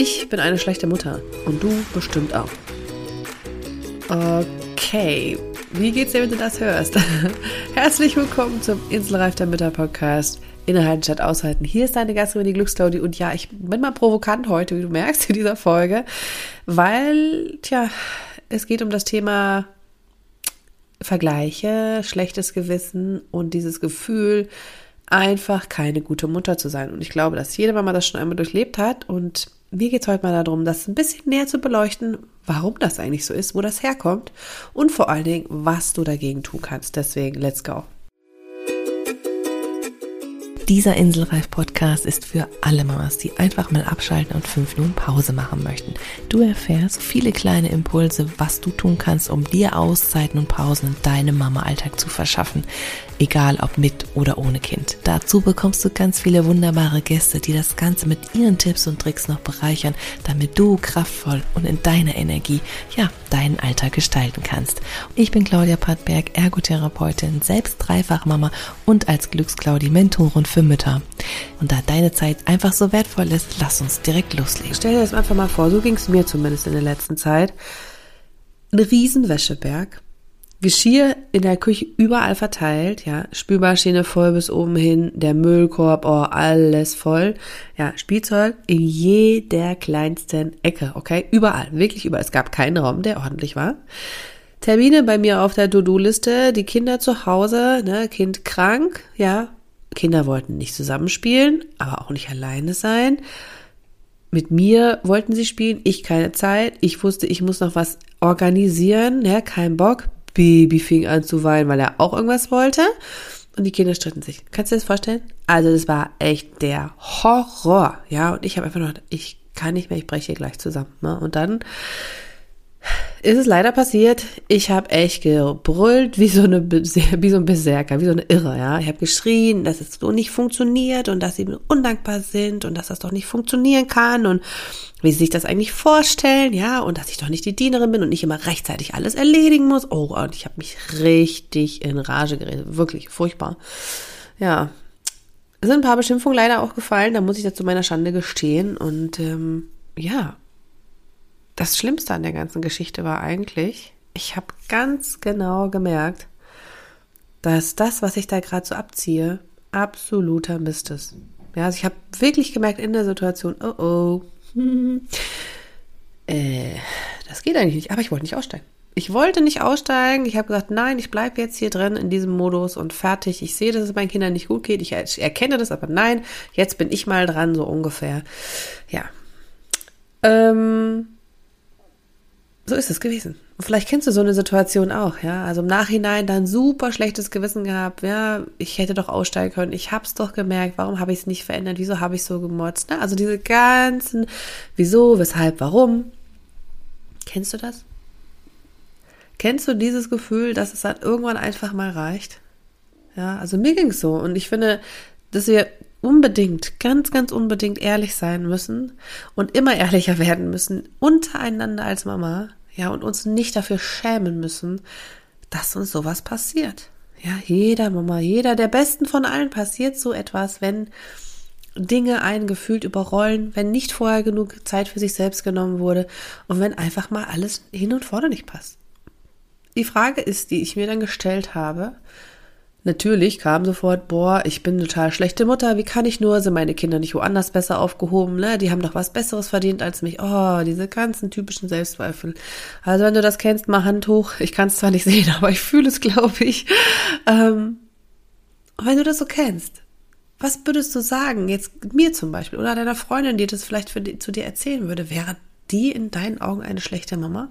Ich bin eine schlechte Mutter und du bestimmt auch. Okay, wie geht's dir, wenn du das hörst? Herzlich willkommen zum Inselreif der Mütter Podcast. Innehalten statt aushalten. Hier ist deine Gastgeberin, die Glücksclaudi. Und ja, ich bin mal provokant heute, wie du merkst, in dieser Folge, weil, tja, es geht um das Thema Vergleiche, schlechtes Gewissen und dieses Gefühl, einfach keine gute Mutter zu sein. Und ich glaube, dass jede Mama das schon einmal durchlebt hat. Und mir geht es heute mal darum, das ein bisschen näher zu beleuchten, warum das eigentlich so ist, wo das herkommt und vor allen Dingen, was du dagegen tun kannst. Deswegen, let's go. Dieser Inselreif-Podcast ist für alle Mamas, die einfach mal abschalten und fünf Minuten Pause machen möchten. Du erfährst viele kleine Impulse, was du tun kannst, um dir Auszeiten und Pausen in deinem Mama-Alltag zu verschaffen egal ob mit oder ohne Kind. Dazu bekommst du ganz viele wunderbare Gäste, die das Ganze mit ihren Tipps und Tricks noch bereichern, damit du kraftvoll und in deiner Energie, ja, deinen Alltag gestalten kannst. Ich bin Claudia Pattberg, Ergotherapeutin, selbst Dreifachmama und als Glücksclaudi Mentorin für Mütter. Und da deine Zeit einfach so wertvoll ist, lass uns direkt loslegen. Stell dir das einfach mal vor, so ging es mir zumindest in der letzten Zeit. Ein Riesenwäscheberg Geschirr in der Küche überall verteilt, ja, Spülmaschine voll bis oben hin, der Müllkorb, oh, alles voll, ja, Spielzeug in jeder kleinsten Ecke, okay, überall, wirklich überall. Es gab keinen Raum, der ordentlich war. Termine bei mir auf der To-Do-Liste, die Kinder zu Hause, ne, Kind krank, ja, Kinder wollten nicht zusammenspielen, aber auch nicht alleine sein. Mit mir wollten sie spielen, ich keine Zeit. Ich wusste, ich muss noch was organisieren, ja, kein Bock. Baby fing an zu weinen, weil er auch irgendwas wollte. Und die Kinder stritten sich. Kannst du dir das vorstellen? Also das war echt der Horror. Ja, und ich habe einfach noch, ich kann nicht mehr, ich breche hier gleich zusammen. Ne? Und dann ist es leider passiert. Ich habe echt gebrüllt wie so eine wie so ein Berserker, wie so eine Irre, ja. Ich habe geschrien, dass es so nicht funktioniert und dass sie undankbar sind und dass das doch nicht funktionieren kann und wie sie sich das eigentlich vorstellen, ja, und dass ich doch nicht die Dienerin bin und nicht immer rechtzeitig alles erledigen muss. Oh, und ich habe mich richtig in Rage geredet, wirklich furchtbar. Ja, es sind ein paar Beschimpfungen leider auch gefallen, da muss ich dazu meiner Schande gestehen und ähm, ja, das Schlimmste an der ganzen Geschichte war eigentlich, ich habe ganz genau gemerkt, dass das, was ich da gerade so abziehe, absoluter Mist ist. Ja, also ich habe wirklich gemerkt in der Situation, oh oh, äh, das geht eigentlich nicht. Aber ich wollte nicht aussteigen. Ich wollte nicht aussteigen. Ich habe gesagt, nein, ich bleibe jetzt hier drin in diesem Modus und fertig. Ich sehe, dass es meinen Kindern nicht gut geht. Ich erkenne das, aber nein, jetzt bin ich mal dran, so ungefähr. Ja. Ähm, so ist es gewesen. Und vielleicht kennst du so eine Situation auch, ja. Also im Nachhinein dann super schlechtes Gewissen gehabt, ja, ich hätte doch aussteigen können, ich hab's doch gemerkt, warum habe ich es nicht verändert, wieso habe ich so gemotzt, ne? Also diese ganzen, wieso, weshalb, warum. Kennst du das? Kennst du dieses Gefühl, dass es dann irgendwann einfach mal reicht? Ja, also mir ging's so und ich finde, dass wir unbedingt, ganz, ganz unbedingt ehrlich sein müssen und immer ehrlicher werden müssen untereinander als Mama, ja, und uns nicht dafür schämen müssen, dass uns sowas passiert. Ja, jeder Mama, jeder der Besten von allen passiert so etwas, wenn Dinge einen gefühlt überrollen, wenn nicht vorher genug Zeit für sich selbst genommen wurde und wenn einfach mal alles hin und vorne nicht passt. Die Frage ist, die ich mir dann gestellt habe, Natürlich kam sofort, boah, ich bin total schlechte Mutter, wie kann ich nur, sind meine Kinder nicht woanders besser aufgehoben, ne? Die haben doch was Besseres verdient als mich. Oh, diese ganzen typischen Selbstzweifel. Also wenn du das kennst, mal Hand hoch. Ich kann es zwar nicht sehen, aber ich fühle es, glaube ich. Ähm, wenn du das so kennst, was würdest du sagen, jetzt mir zum Beispiel oder deiner Freundin, die das vielleicht die, zu dir erzählen würde, wäre die in deinen Augen eine schlechte Mama?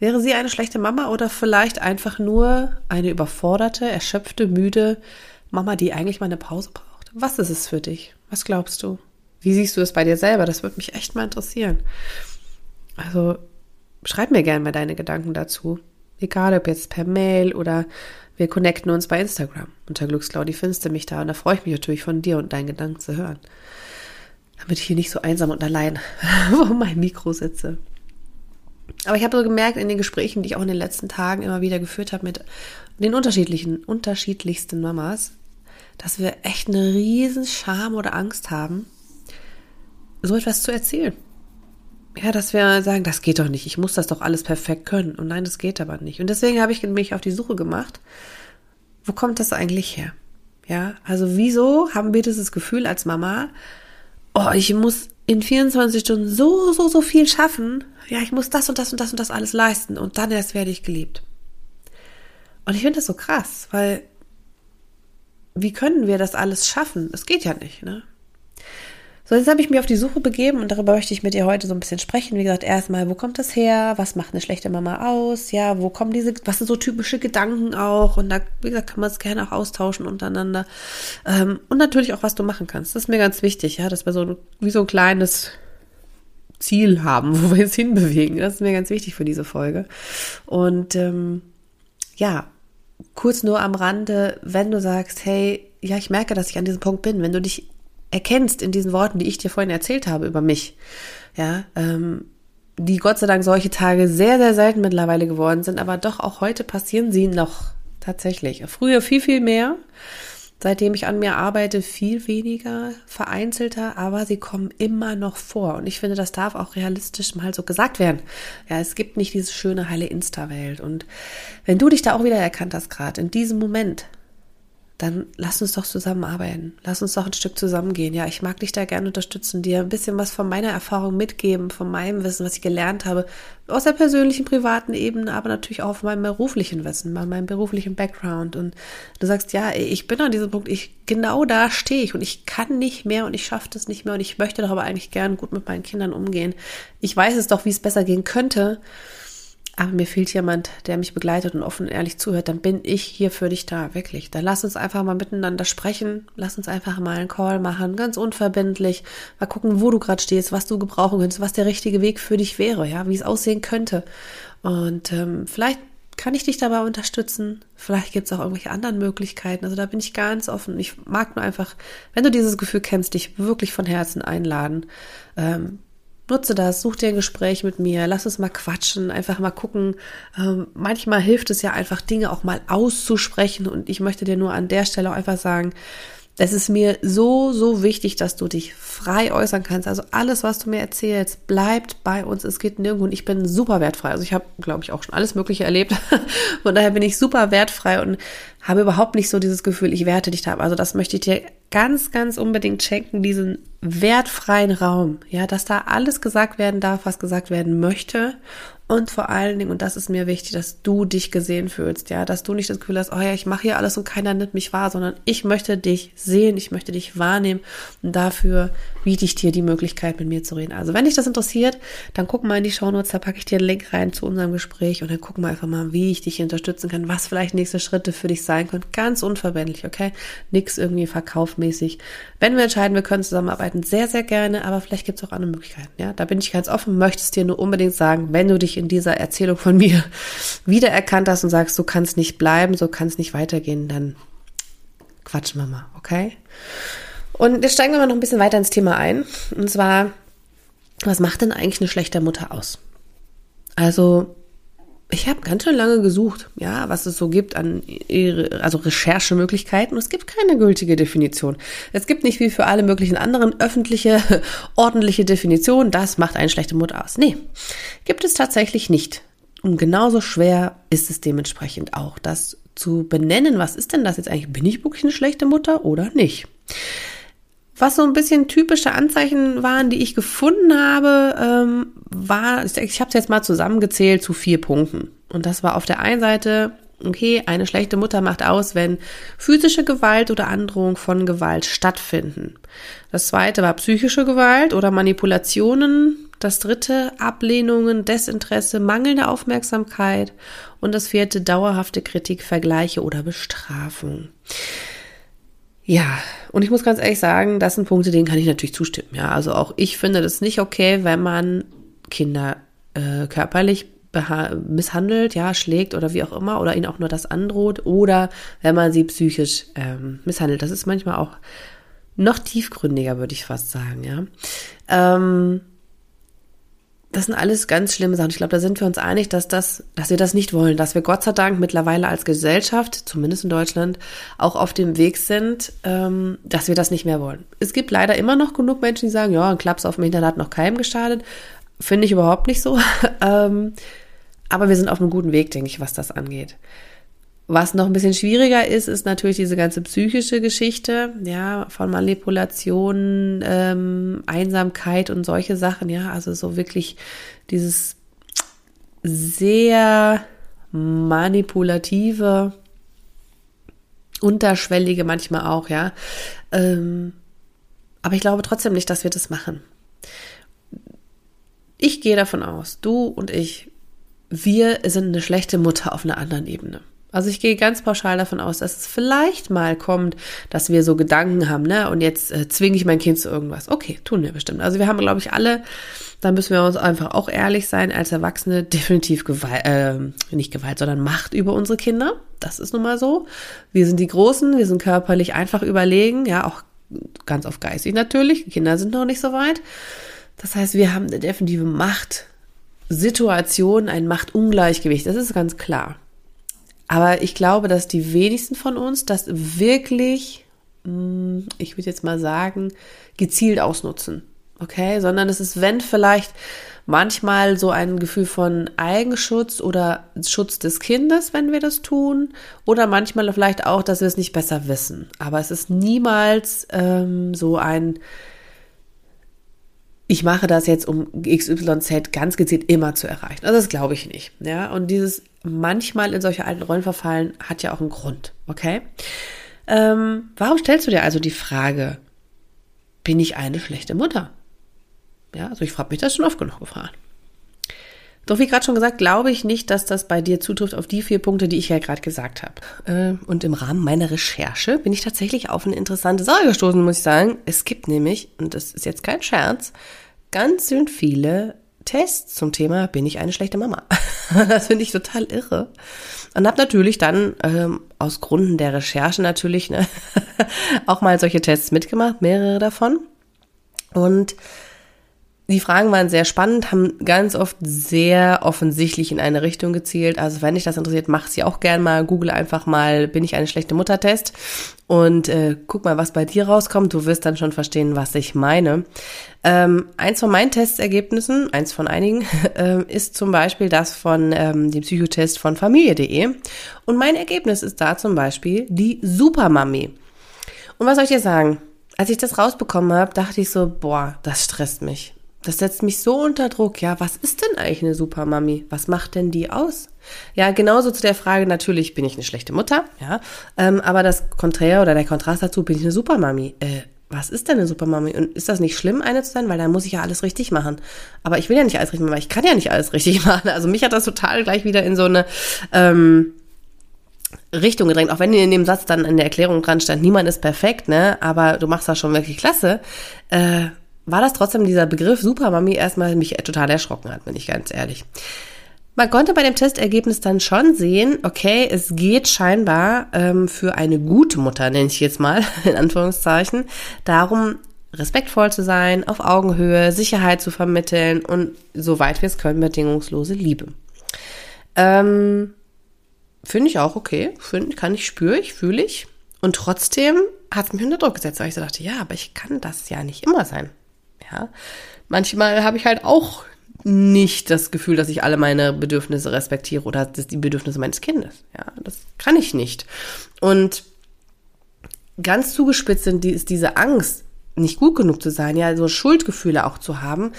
Wäre sie eine schlechte Mama oder vielleicht einfach nur eine überforderte, erschöpfte, müde Mama, die eigentlich mal eine Pause braucht? Was ist es für dich? Was glaubst du? Wie siehst du es bei dir selber? Das würde mich echt mal interessieren. Also schreib mir gerne mal deine Gedanken dazu. Egal ob jetzt per Mail oder wir connecten uns bei Instagram. Unter Glücksclaudi findest du mich da und da freue ich mich natürlich von dir und deinen Gedanken zu hören. Damit ich hier nicht so einsam und allein vor meinem Mikro sitze. Aber ich habe so gemerkt in den Gesprächen, die ich auch in den letzten Tagen immer wieder geführt habe mit den unterschiedlichen, unterschiedlichsten Mamas, dass wir echt eine riesen Scham oder Angst haben, so etwas zu erzählen. Ja, dass wir sagen, das geht doch nicht, ich muss das doch alles perfekt können. Und nein, das geht aber nicht. Und deswegen habe ich mich auf die Suche gemacht, wo kommt das eigentlich her? Ja, also wieso haben wir dieses Gefühl als Mama, oh, ich muss in 24 Stunden so, so, so viel schaffen. Ja, ich muss das und das und das und das alles leisten und dann erst werde ich geliebt. Und ich finde das so krass, weil wie können wir das alles schaffen? Es geht ja nicht, ne? So, jetzt habe ich mich auf die Suche begeben und darüber möchte ich mit dir heute so ein bisschen sprechen. Wie gesagt, erstmal, wo kommt das her? Was macht eine schlechte Mama aus? Ja, wo kommen diese, was sind so typische Gedanken auch? Und da, wie gesagt, kann man es gerne auch austauschen untereinander. Ähm, und natürlich auch, was du machen kannst. Das ist mir ganz wichtig, ja, dass wir so wie so ein kleines Ziel haben, wo wir jetzt hinbewegen. Das ist mir ganz wichtig für diese Folge. Und ähm, ja, kurz nur am Rande, wenn du sagst, hey, ja, ich merke, dass ich an diesem Punkt bin, wenn du dich erkennst in diesen Worten, die ich dir vorhin erzählt habe über mich, ja, ähm, die Gott sei Dank solche Tage sehr, sehr selten mittlerweile geworden sind, aber doch auch heute passieren sie noch tatsächlich. Früher viel, viel mehr. Seitdem ich an mir arbeite, viel weniger, vereinzelter, aber sie kommen immer noch vor. Und ich finde, das darf auch realistisch mal so gesagt werden. Ja, es gibt nicht diese schöne, heile Insta-Welt. Und wenn du dich da auch wieder erkannt hast, gerade in diesem Moment, dann lass uns doch zusammenarbeiten. Lass uns doch ein Stück zusammengehen. Ja, ich mag dich da gerne unterstützen, dir ein bisschen was von meiner Erfahrung mitgeben, von meinem Wissen, was ich gelernt habe, aus der persönlichen, privaten Ebene, aber natürlich auch von meinem beruflichen Wissen, meinem beruflichen Background. Und du sagst, ja, ich bin an diesem Punkt, ich, genau da stehe ich und ich kann nicht mehr und ich schaffe das nicht mehr und ich möchte doch aber eigentlich gern gut mit meinen Kindern umgehen. Ich weiß es doch, wie es besser gehen könnte aber mir fehlt jemand, der mich begleitet und offen und ehrlich zuhört, dann bin ich hier für dich da, wirklich. Dann lass uns einfach mal miteinander sprechen, lass uns einfach mal einen Call machen, ganz unverbindlich, mal gucken, wo du gerade stehst, was du gebrauchen könntest, was der richtige Weg für dich wäre, ja, wie es aussehen könnte. Und ähm, vielleicht kann ich dich dabei unterstützen? Vielleicht gibt es auch irgendwelche anderen Möglichkeiten. Also da bin ich ganz offen. Ich mag nur einfach, wenn du dieses Gefühl kennst, dich wirklich von Herzen einladen. Ähm, Nutze das, such dir ein Gespräch mit mir, lass uns mal quatschen, einfach mal gucken. Ähm, manchmal hilft es ja einfach, Dinge auch mal auszusprechen. Und ich möchte dir nur an der Stelle auch einfach sagen, es ist mir so, so wichtig, dass du dich frei äußern kannst. Also alles, was du mir erzählst, bleibt bei uns. Es geht nirgendwo und ich bin super wertfrei. Also ich habe, glaube ich, auch schon alles Mögliche erlebt. Von daher bin ich super wertfrei und habe überhaupt nicht so dieses Gefühl, ich werte dich da. Also das möchte ich dir ganz, ganz unbedingt schenken, diesen wertfreien Raum. Ja, dass da alles gesagt werden darf, was gesagt werden möchte und vor allen Dingen, und das ist mir wichtig, dass du dich gesehen fühlst, ja, dass du nicht das Gefühl hast, oh ja, ich mache hier alles und keiner nimmt mich wahr, sondern ich möchte dich sehen, ich möchte dich wahrnehmen und dafür biete ich dir die Möglichkeit, mit mir zu reden. Also wenn dich das interessiert, dann guck mal in die Shownotes, da packe ich dir einen Link rein zu unserem Gespräch und dann gucken wir einfach mal, wie ich dich unterstützen kann, was vielleicht nächste Schritte für dich sein können. Ganz unverbindlich, okay? Nix irgendwie verkaufmäßig. Wenn wir entscheiden, wir können zusammenarbeiten, sehr, sehr gerne, aber vielleicht gibt es auch andere Möglichkeiten, ja? Da bin ich ganz offen, möchtest dir nur unbedingt sagen, wenn du dich in dieser Erzählung von mir wiedererkannt hast und sagst, so kann es nicht bleiben, so kann es nicht weitergehen, dann quatschen wir mal, okay? Und jetzt steigen wir mal noch ein bisschen weiter ins Thema ein. Und zwar, was macht denn eigentlich eine schlechte Mutter aus? Also, ich habe ganz schön lange gesucht, ja, was es so gibt an also Recherchemöglichkeiten. Es gibt keine gültige Definition. Es gibt nicht wie für alle möglichen anderen öffentliche, ordentliche Definitionen. Das macht eine schlechte Mutter aus. Nee, gibt es tatsächlich nicht. Und genauso schwer ist es dementsprechend auch, das zu benennen. Was ist denn das jetzt eigentlich? Bin ich wirklich eine schlechte Mutter oder nicht? Was so ein bisschen typische Anzeichen waren, die ich gefunden habe, ähm, war, ich habe es jetzt mal zusammengezählt zu vier Punkten. Und das war auf der einen Seite, okay, eine schlechte Mutter macht aus, wenn physische Gewalt oder Androhung von Gewalt stattfinden. Das zweite war psychische Gewalt oder Manipulationen. Das dritte Ablehnungen, Desinteresse, mangelnde Aufmerksamkeit. Und das vierte dauerhafte Kritik, Vergleiche oder Bestrafung. Ja, und ich muss ganz ehrlich sagen, das sind Punkte, denen kann ich natürlich zustimmen. Ja, also auch ich finde das nicht okay, wenn man Kinder äh, körperlich misshandelt, ja, schlägt oder wie auch immer, oder ihnen auch nur das androht, oder wenn man sie psychisch ähm, misshandelt. Das ist manchmal auch noch tiefgründiger, würde ich fast sagen, ja. Ähm, das sind alles ganz schlimme Sachen. Ich glaube, da sind wir uns einig, dass das, dass wir das nicht wollen, dass wir Gott sei Dank mittlerweile als Gesellschaft, zumindest in Deutschland, auch auf dem Weg sind, ähm, dass wir das nicht mehr wollen. Es gibt leider immer noch genug Menschen, die sagen, ja, ein Klaps auf dem Internet hat noch keinem geschadet. Finde ich überhaupt nicht so. ähm, aber wir sind auf einem guten Weg, denke ich, was das angeht. Was noch ein bisschen schwieriger ist, ist natürlich diese ganze psychische Geschichte, ja, von Manipulation, ähm, Einsamkeit und solche Sachen, ja, also so wirklich dieses sehr manipulative, unterschwellige manchmal auch, ja. Ähm, aber ich glaube trotzdem nicht, dass wir das machen. Ich gehe davon aus, du und ich, wir sind eine schlechte Mutter auf einer anderen Ebene. Also ich gehe ganz pauschal davon aus, dass es vielleicht mal kommt, dass wir so Gedanken haben, ne? Und jetzt äh, zwinge ich mein Kind zu irgendwas. Okay, tun wir bestimmt. Also wir haben, glaube ich, alle, da müssen wir uns einfach auch ehrlich sein, als Erwachsene definitiv Gewalt, äh, nicht Gewalt, sondern Macht über unsere Kinder. Das ist nun mal so. Wir sind die Großen, wir sind körperlich einfach überlegen, ja, auch ganz auf geistig natürlich. Die Kinder sind noch nicht so weit. Das heißt, wir haben eine definitive Machtsituation, ein Machtungleichgewicht. Das ist ganz klar. Aber ich glaube, dass die wenigsten von uns das wirklich, hm, ich würde jetzt mal sagen, gezielt ausnutzen. Okay, sondern es ist, wenn vielleicht manchmal so ein Gefühl von Eigenschutz oder Schutz des Kindes, wenn wir das tun, oder manchmal vielleicht auch, dass wir es nicht besser wissen. Aber es ist niemals ähm, so ein, ich mache das jetzt, um XYZ ganz gezielt immer zu erreichen. Also das glaube ich nicht. Ja, und dieses manchmal in solche alten Rollen verfallen hat ja auch einen Grund. Okay? Ähm, warum stellst du dir also die Frage, bin ich eine schlechte Mutter? Ja, also ich frage mich das schon oft genug gefragt. Doch wie gerade schon gesagt, glaube ich nicht, dass das bei dir zutrifft auf die vier Punkte, die ich ja gerade gesagt habe. Äh, und im Rahmen meiner Recherche bin ich tatsächlich auf eine interessante Sache gestoßen, muss ich sagen. Es gibt nämlich, und das ist jetzt kein Scherz, ganz schön viele Tests zum Thema, bin ich eine schlechte Mama? das finde ich total irre. Und habe natürlich dann ähm, aus Gründen der Recherche natürlich ne, auch mal solche Tests mitgemacht, mehrere davon. Und die Fragen waren sehr spannend, haben ganz oft sehr offensichtlich in eine Richtung gezielt. Also wenn dich das interessiert, mach sie auch gern mal. Google einfach mal, bin ich eine schlechte Mutter-Test und äh, guck mal, was bei dir rauskommt. Du wirst dann schon verstehen, was ich meine. Ähm, eins von meinen Testergebnissen, eins von einigen, äh, ist zum Beispiel das von ähm, dem Psychotest von Familie.de. Und mein Ergebnis ist da zum Beispiel die Supermami. Und was soll ich dir sagen? Als ich das rausbekommen habe, dachte ich so, boah, das stresst mich das setzt mich so unter Druck. Ja, was ist denn eigentlich eine Supermami? Was macht denn die aus? Ja, genauso zu der Frage, natürlich bin ich eine schlechte Mutter, ja, ähm, aber das Konträr oder der Kontrast dazu, bin ich eine Supermami? Äh, was ist denn eine Supermami? Und ist das nicht schlimm, eine zu sein? Weil dann muss ich ja alles richtig machen. Aber ich will ja nicht alles richtig machen, weil ich kann ja nicht alles richtig machen. Also mich hat das total gleich wieder in so eine ähm, Richtung gedrängt, auch wenn in dem Satz dann in der Erklärung dran stand, niemand ist perfekt, ne? Aber du machst das schon wirklich klasse. Äh, war das trotzdem dieser Begriff Supermami erstmal mich total erschrocken hat, bin ich ganz ehrlich. Man konnte bei dem Testergebnis dann schon sehen, okay, es geht scheinbar ähm, für eine gute Mutter, nenne ich jetzt mal, in Anführungszeichen, darum, respektvoll zu sein, auf Augenhöhe, Sicherheit zu vermitteln und soweit wir es können, bedingungslose Liebe. Ähm, Finde ich auch okay, find, kann ich, spüre ich, fühle ich. Und trotzdem hat es mich unter Druck gesetzt, weil ich so dachte, ja, aber ich kann das ja nicht immer sein. Ja, manchmal habe ich halt auch nicht das Gefühl, dass ich alle meine Bedürfnisse respektiere oder die Bedürfnisse meines Kindes. Ja, das kann ich nicht. Und ganz zugespitzt sind die, ist diese Angst, nicht gut genug zu sein, ja, so Schuldgefühle auch zu haben,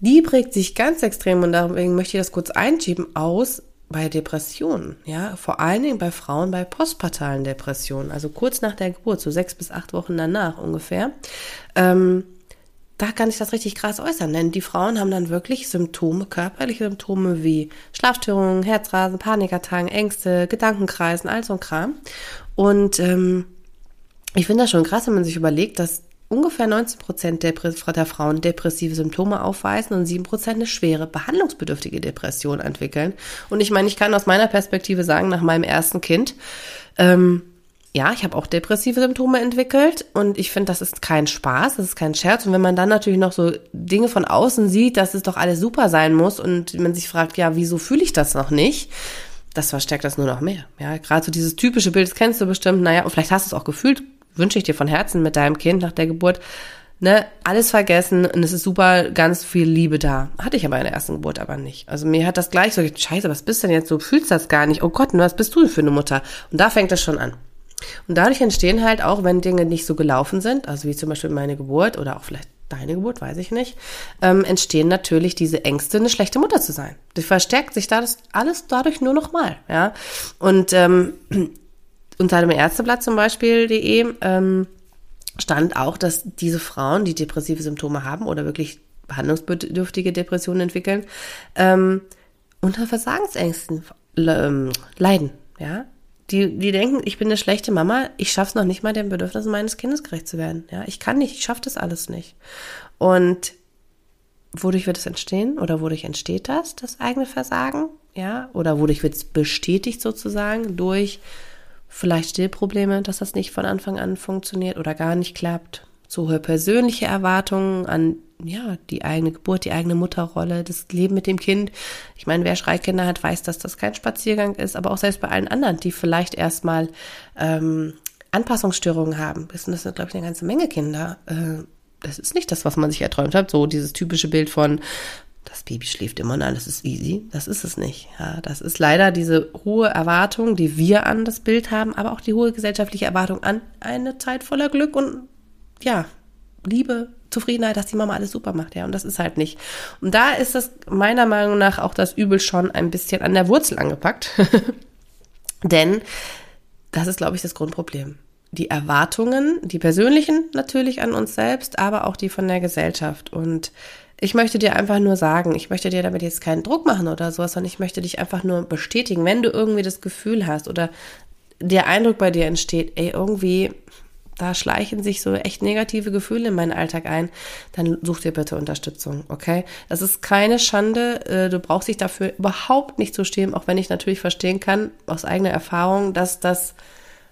die prägt sich ganz extrem und deswegen möchte ich das kurz einschieben aus bei Depressionen, ja, vor allen Dingen bei Frauen bei postpartalen Depressionen, also kurz nach der Geburt, so sechs bis acht Wochen danach ungefähr. Ähm, da kann ich das richtig krass äußern, denn die Frauen haben dann wirklich Symptome, körperliche Symptome wie Schlafstörungen, Herzrasen, Panikattacken, Ängste, Gedankenkreisen, all so ein Kram. Und ähm, ich finde das schon krass, wenn man sich überlegt, dass ungefähr 90 Prozent der, der Frauen depressive Symptome aufweisen und 7 Prozent eine schwere, behandlungsbedürftige Depression entwickeln. Und ich meine, ich kann aus meiner Perspektive sagen, nach meinem ersten Kind, ähm, ja, ich habe auch depressive Symptome entwickelt und ich finde, das ist kein Spaß, das ist kein Scherz. Und wenn man dann natürlich noch so Dinge von außen sieht, dass es doch alles super sein muss und man sich fragt, ja, wieso fühle ich das noch nicht? Das verstärkt das nur noch mehr. Ja, gerade so dieses typische Bild, das kennst du bestimmt, naja, und vielleicht hast du es auch gefühlt, wünsche ich dir von Herzen mit deinem Kind nach der Geburt, ne, alles vergessen und es ist super, ganz viel Liebe da. Hatte ich aber in der ersten Geburt aber nicht. Also mir hat das gleich so, scheiße, was bist denn jetzt so, fühlst das gar nicht? Oh Gott, was bist du für eine Mutter? Und da fängt es schon an. Und dadurch entstehen halt auch, wenn Dinge nicht so gelaufen sind, also wie zum Beispiel meine Geburt oder auch vielleicht deine Geburt, weiß ich nicht, ähm, entstehen natürlich diese Ängste, eine schlechte Mutter zu sein. Das verstärkt sich da das alles dadurch nur noch mal, ja. Und ähm, unter dem Ärzteblatt zum Beispiel.de ähm, stand auch, dass diese Frauen, die depressive Symptome haben oder wirklich behandlungsbedürftige Depressionen entwickeln, ähm, unter Versagensängsten ähm, leiden, ja. Die, die denken, ich bin eine schlechte Mama, ich schaff's noch nicht mal, den Bedürfnissen meines Kindes gerecht zu werden. Ja, ich kann nicht, ich schaff das alles nicht. Und wodurch wird es entstehen oder wodurch entsteht das, das eigene Versagen? Ja, oder wodurch wird es bestätigt sozusagen durch vielleicht Stillprobleme, dass das nicht von Anfang an funktioniert oder gar nicht klappt. So hohe persönliche Erwartungen an ja, die eigene Geburt, die eigene Mutterrolle, das Leben mit dem Kind. Ich meine, wer Schreikinder hat, weiß, dass das kein Spaziergang ist, aber auch selbst bei allen anderen, die vielleicht erstmal ähm, Anpassungsstörungen haben. Das sind, glaube ich, eine ganze Menge Kinder. Äh, das ist nicht das, was man sich erträumt hat. So dieses typische Bild von, das Baby schläft immer und alles ist easy. Das ist es nicht. Ja, das ist leider diese hohe Erwartung, die wir an das Bild haben, aber auch die hohe gesellschaftliche Erwartung an eine Zeit voller Glück und ja, Liebe, Zufriedenheit, dass die Mama alles super macht, ja, und das ist halt nicht. Und da ist das meiner Meinung nach auch das Übel schon ein bisschen an der Wurzel angepackt. Denn das ist, glaube ich, das Grundproblem. Die Erwartungen, die persönlichen natürlich an uns selbst, aber auch die von der Gesellschaft. Und ich möchte dir einfach nur sagen, ich möchte dir damit jetzt keinen Druck machen oder sowas, sondern ich möchte dich einfach nur bestätigen, wenn du irgendwie das Gefühl hast oder der Eindruck bei dir entsteht, ey, irgendwie da schleichen sich so echt negative Gefühle in meinen Alltag ein, dann such dir bitte Unterstützung, okay? Das ist keine Schande, äh, du brauchst dich dafür überhaupt nicht zu stehen, auch wenn ich natürlich verstehen kann, aus eigener Erfahrung, dass das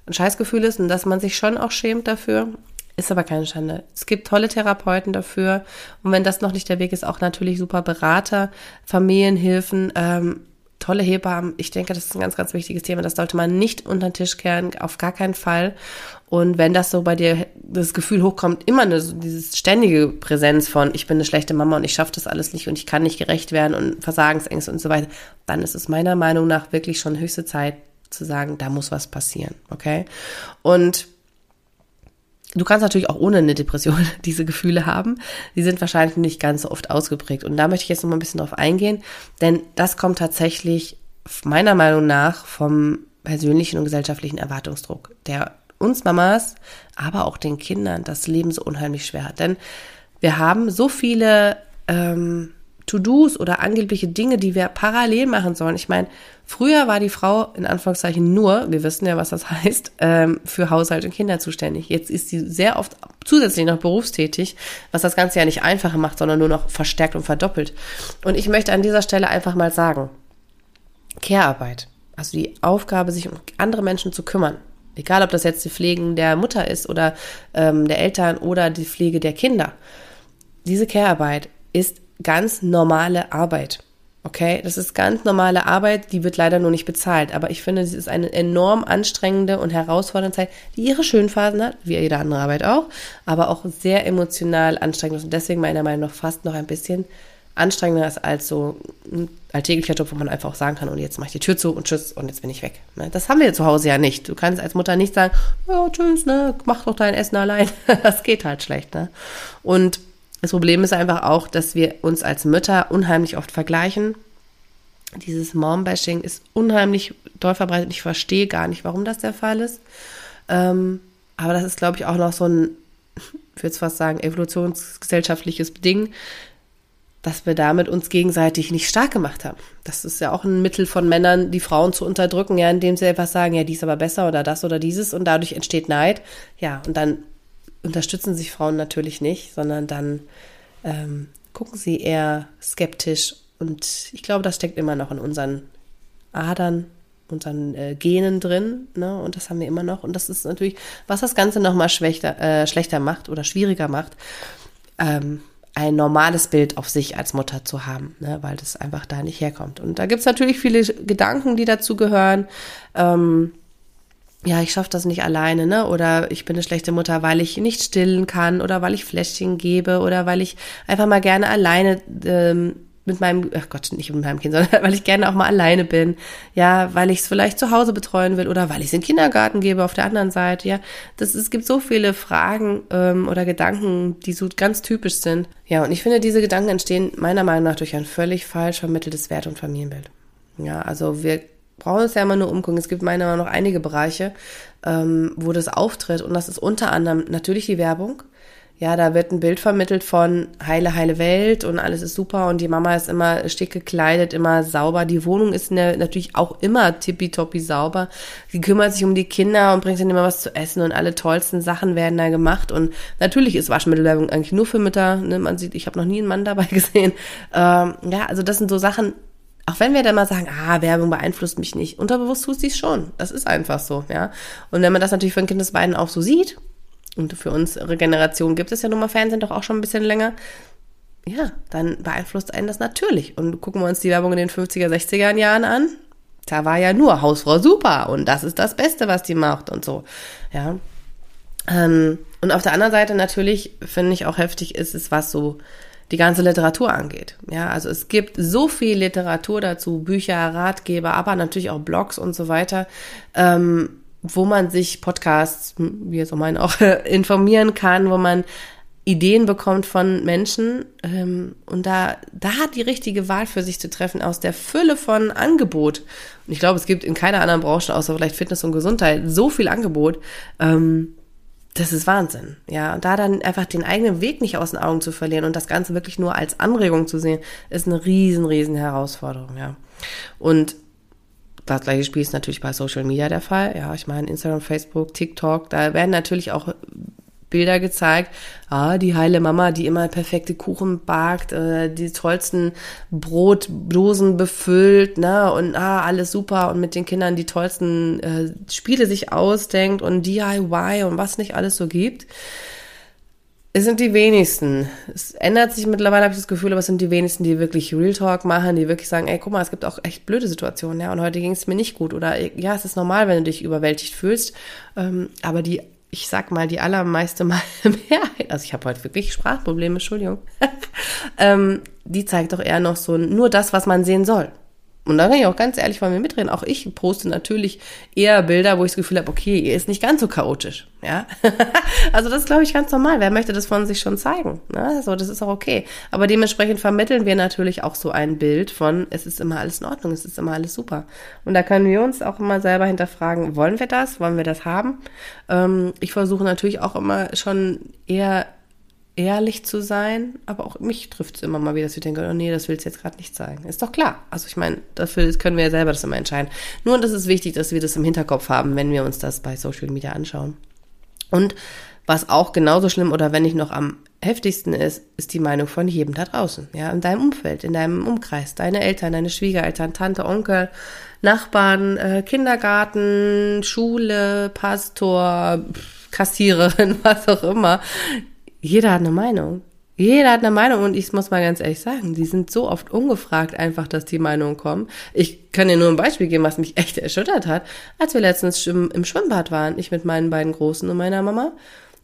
ein Scheißgefühl ist und dass man sich schon auch schämt dafür. Ist aber keine Schande. Es gibt tolle Therapeuten dafür. Und wenn das noch nicht der Weg ist, auch natürlich super Berater, Familienhilfen, ähm, tolle Hebammen. Ich denke, das ist ein ganz, ganz wichtiges Thema. Das sollte man nicht unter den Tisch kehren, auf gar keinen Fall. Und wenn das so bei dir das Gefühl hochkommt, immer eine, dieses ständige Präsenz von, ich bin eine schlechte Mama und ich schaffe das alles nicht und ich kann nicht gerecht werden und Versagensängste und so weiter, dann ist es meiner Meinung nach wirklich schon höchste Zeit zu sagen, da muss was passieren, okay? Und Du kannst natürlich auch ohne eine Depression diese Gefühle haben. Die sind wahrscheinlich nicht ganz so oft ausgeprägt. Und da möchte ich jetzt noch mal ein bisschen drauf eingehen, denn das kommt tatsächlich meiner Meinung nach vom persönlichen und gesellschaftlichen Erwartungsdruck, der uns Mamas, aber auch den Kindern das Leben so unheimlich schwer hat. Denn wir haben so viele ähm, To-Dos oder angebliche Dinge, die wir parallel machen sollen. Ich meine, früher war die Frau in Anführungszeichen nur, wir wissen ja, was das heißt, ähm, für Haushalt und Kinder zuständig. Jetzt ist sie sehr oft zusätzlich noch berufstätig, was das Ganze ja nicht einfacher macht, sondern nur noch verstärkt und verdoppelt. Und ich möchte an dieser Stelle einfach mal sagen, Care-Arbeit, also die Aufgabe, sich um andere Menschen zu kümmern, egal ob das jetzt die Pflegen der Mutter ist oder ähm, der Eltern oder die Pflege der Kinder, diese Care-Arbeit ist ganz normale Arbeit. Okay, das ist ganz normale Arbeit, die wird leider nur nicht bezahlt. Aber ich finde, es ist eine enorm anstrengende und herausfordernde Zeit, die ihre schönen Phasen hat, wie jede andere Arbeit auch, aber auch sehr emotional anstrengend ist und deswegen meiner Meinung nach fast noch ein bisschen anstrengender ist als so ein alltäglicher Job, wo man einfach auch sagen kann, und jetzt mache ich die Tür zu und tschüss und jetzt bin ich weg. Ne? Das haben wir zu Hause ja nicht. Du kannst als Mutter nicht sagen, ja, tschüss, ne, mach doch dein Essen allein. das geht halt schlecht, ne? Und das Problem ist einfach auch, dass wir uns als Mütter unheimlich oft vergleichen. Dieses Mom-Bashing ist unheimlich doll verbreitet. Ich verstehe gar nicht, warum das der Fall ist. Ähm, aber das ist, glaube ich, auch noch so ein, ich würde fast sagen, evolutionsgesellschaftliches Ding, dass wir damit uns gegenseitig nicht stark gemacht haben. Das ist ja auch ein Mittel von Männern, die Frauen zu unterdrücken, ja, indem sie etwas sagen, ja, dies aber besser oder das oder dieses und dadurch entsteht Neid. Ja, und dann unterstützen sich Frauen natürlich nicht, sondern dann ähm, gucken sie eher skeptisch. Und ich glaube, das steckt immer noch in unseren Adern, unseren äh, Genen drin, ne? Und das haben wir immer noch. Und das ist natürlich, was das Ganze nochmal schlechter, äh, schlechter macht oder schwieriger macht, ähm, ein normales Bild auf sich als Mutter zu haben, ne? weil das einfach da nicht herkommt. Und da gibt's natürlich viele Gedanken, die dazu gehören. Ähm, ja, ich schaffe das nicht alleine, ne? Oder ich bin eine schlechte Mutter, weil ich nicht stillen kann oder weil ich Fläschchen gebe oder weil ich einfach mal gerne alleine ähm, mit meinem, ach Gott, nicht mit meinem Kind, sondern weil ich gerne auch mal alleine bin, ja, weil ich es vielleicht zu Hause betreuen will oder weil ich es in den Kindergarten gebe auf der anderen Seite, ja. Das, es gibt so viele Fragen ähm, oder Gedanken, die so ganz typisch sind. Ja, und ich finde, diese Gedanken entstehen meiner Meinung nach durch ein völlig falsch vermitteltes Wert- und Familienbild. Ja, also wir brauchen uns ja immer nur umgucken. Es gibt meiner Meinung nach einige Bereiche, ähm, wo das auftritt und das ist unter anderem natürlich die Werbung, ja, da wird ein Bild vermittelt von heile, heile Welt und alles ist super und die Mama ist immer schick gekleidet, immer sauber. Die Wohnung ist ne, natürlich auch immer tippitoppi sauber. Sie kümmert sich um die Kinder und bringt ihnen immer was zu essen und alle tollsten Sachen werden da gemacht. Und natürlich ist Waschmittelwerbung eigentlich nur für Mütter. Ne? Man sieht, ich habe noch nie einen Mann dabei gesehen. Ähm, ja, also das sind so Sachen, auch wenn wir dann mal sagen, ah, Werbung beeinflusst mich nicht, unterbewusst tut sie es schon. Das ist einfach so, ja. Und wenn man das natürlich für ein Kindesbeiden auch so sieht, und für unsere Generation gibt es ja nun mal Fernsehen doch auch schon ein bisschen länger, ja, dann beeinflusst einen das natürlich. Und gucken wir uns die Werbung in den 50er, 60er Jahren an. Da war ja nur Hausfrau super und das ist das Beste, was die macht und so. Ja. Ähm, und auf der anderen Seite natürlich finde ich auch heftig ist es, was so die ganze Literatur angeht. Ja, also es gibt so viel Literatur dazu, Bücher, Ratgeber, aber natürlich auch Blogs und so weiter. Ähm, wo man sich Podcasts, wie jetzt auch meinen, auch informieren kann, wo man Ideen bekommt von Menschen ähm, und da, da die richtige Wahl für sich zu treffen aus der Fülle von Angebot. Und ich glaube, es gibt in keiner anderen Branche, außer vielleicht Fitness und Gesundheit, so viel Angebot. Ähm, das ist Wahnsinn. Ja, und da dann einfach den eigenen Weg nicht aus den Augen zu verlieren und das Ganze wirklich nur als Anregung zu sehen, ist eine riesen, riesen Herausforderung, ja. Und das gleiche Spiel ist natürlich bei Social Media der Fall. Ja, ich meine, Instagram, Facebook, TikTok, da werden natürlich auch Bilder gezeigt. Ah, die heile Mama, die immer perfekte Kuchen bakt, äh, die tollsten Brotdosen befüllt, ne, und ah, alles super und mit den Kindern die tollsten äh, Spiele sich ausdenkt und DIY und was nicht alles so gibt. Es sind die wenigsten. Es ändert sich mittlerweile, habe ich das Gefühl, aber es sind die wenigsten, die wirklich Real Talk machen, die wirklich sagen, ey, guck mal, es gibt auch echt blöde Situationen, ja, und heute ging es mir nicht gut. Oder ja, es ist normal, wenn du dich überwältigt fühlst. Ähm, aber die, ich sag mal, die allermeiste Mal Mehrheit, also ich habe heute wirklich Sprachprobleme, Entschuldigung, ähm, die zeigt doch eher noch so nur das, was man sehen soll. Und da kann ich auch ganz ehrlich von mir mitreden. Auch ich poste natürlich eher Bilder, wo ich das Gefühl habe, okay, ihr ist nicht ganz so chaotisch. Ja, also das glaube ich, ganz normal. Wer möchte das von sich schon zeigen? Ne? So, das ist auch okay. Aber dementsprechend vermitteln wir natürlich auch so ein Bild von, es ist immer alles in Ordnung, es ist immer alles super. Und da können wir uns auch immer selber hinterfragen, wollen wir das? Wollen wir das haben? Ähm, ich versuche natürlich auch immer schon eher ehrlich zu sein, aber auch mich trifft es immer mal wieder, dass ich denke, oh nee, das willst du jetzt gerade nicht zeigen. Ist doch klar. Also ich meine, dafür können wir ja selber das immer entscheiden. Nur das ist wichtig, dass wir das im Hinterkopf haben, wenn wir uns das bei Social Media anschauen. Und was auch genauso schlimm oder wenn nicht noch am heftigsten ist, ist die Meinung von jedem da draußen, ja, in deinem Umfeld, in deinem Umkreis, deine Eltern, deine Schwiegereltern, Tante, Onkel, Nachbarn, äh, Kindergarten, Schule, Pastor, Kassiererin, was auch immer jeder hat eine Meinung. Jeder hat eine Meinung und ich muss mal ganz ehrlich sagen, die sind so oft ungefragt einfach, dass die Meinungen kommen. Ich kann dir nur ein Beispiel geben, was mich echt erschüttert hat. Als wir letztens im Schwimmbad waren, ich mit meinen beiden Großen und meiner Mama,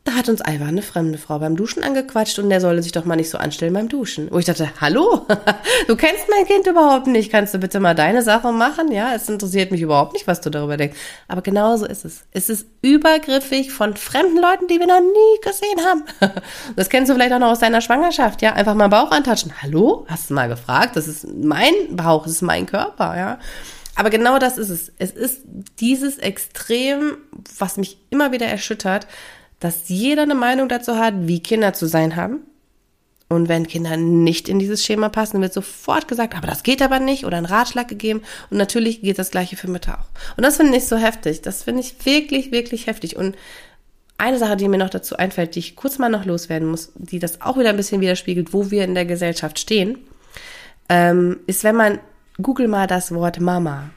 da hat uns einfach eine fremde Frau beim Duschen angequatscht und der solle sich doch mal nicht so anstellen beim Duschen. Wo ich dachte, hallo, du kennst mein Kind überhaupt nicht, kannst du bitte mal deine Sache machen? Ja, es interessiert mich überhaupt nicht, was du darüber denkst. Aber genauso ist es. Es ist übergriffig von fremden Leuten, die wir noch nie gesehen haben. Das kennst du vielleicht auch noch aus deiner Schwangerschaft, ja? Einfach mal Bauch antatschen. Hallo, hast du mal gefragt? Das ist mein Bauch, das ist mein Körper, ja? Aber genau das ist es. Es ist dieses Extrem, was mich immer wieder erschüttert, dass jeder eine Meinung dazu hat, wie Kinder zu sein haben. Und wenn Kinder nicht in dieses Schema passen, wird sofort gesagt, aber das geht aber nicht oder ein Ratschlag gegeben. Und natürlich geht das Gleiche für Mütter auch. Und das finde ich so heftig. Das finde ich wirklich, wirklich heftig. Und eine Sache, die mir noch dazu einfällt, die ich kurz mal noch loswerden muss, die das auch wieder ein bisschen widerspiegelt, wo wir in der Gesellschaft stehen, ähm, ist, wenn man Google mal das Wort Mama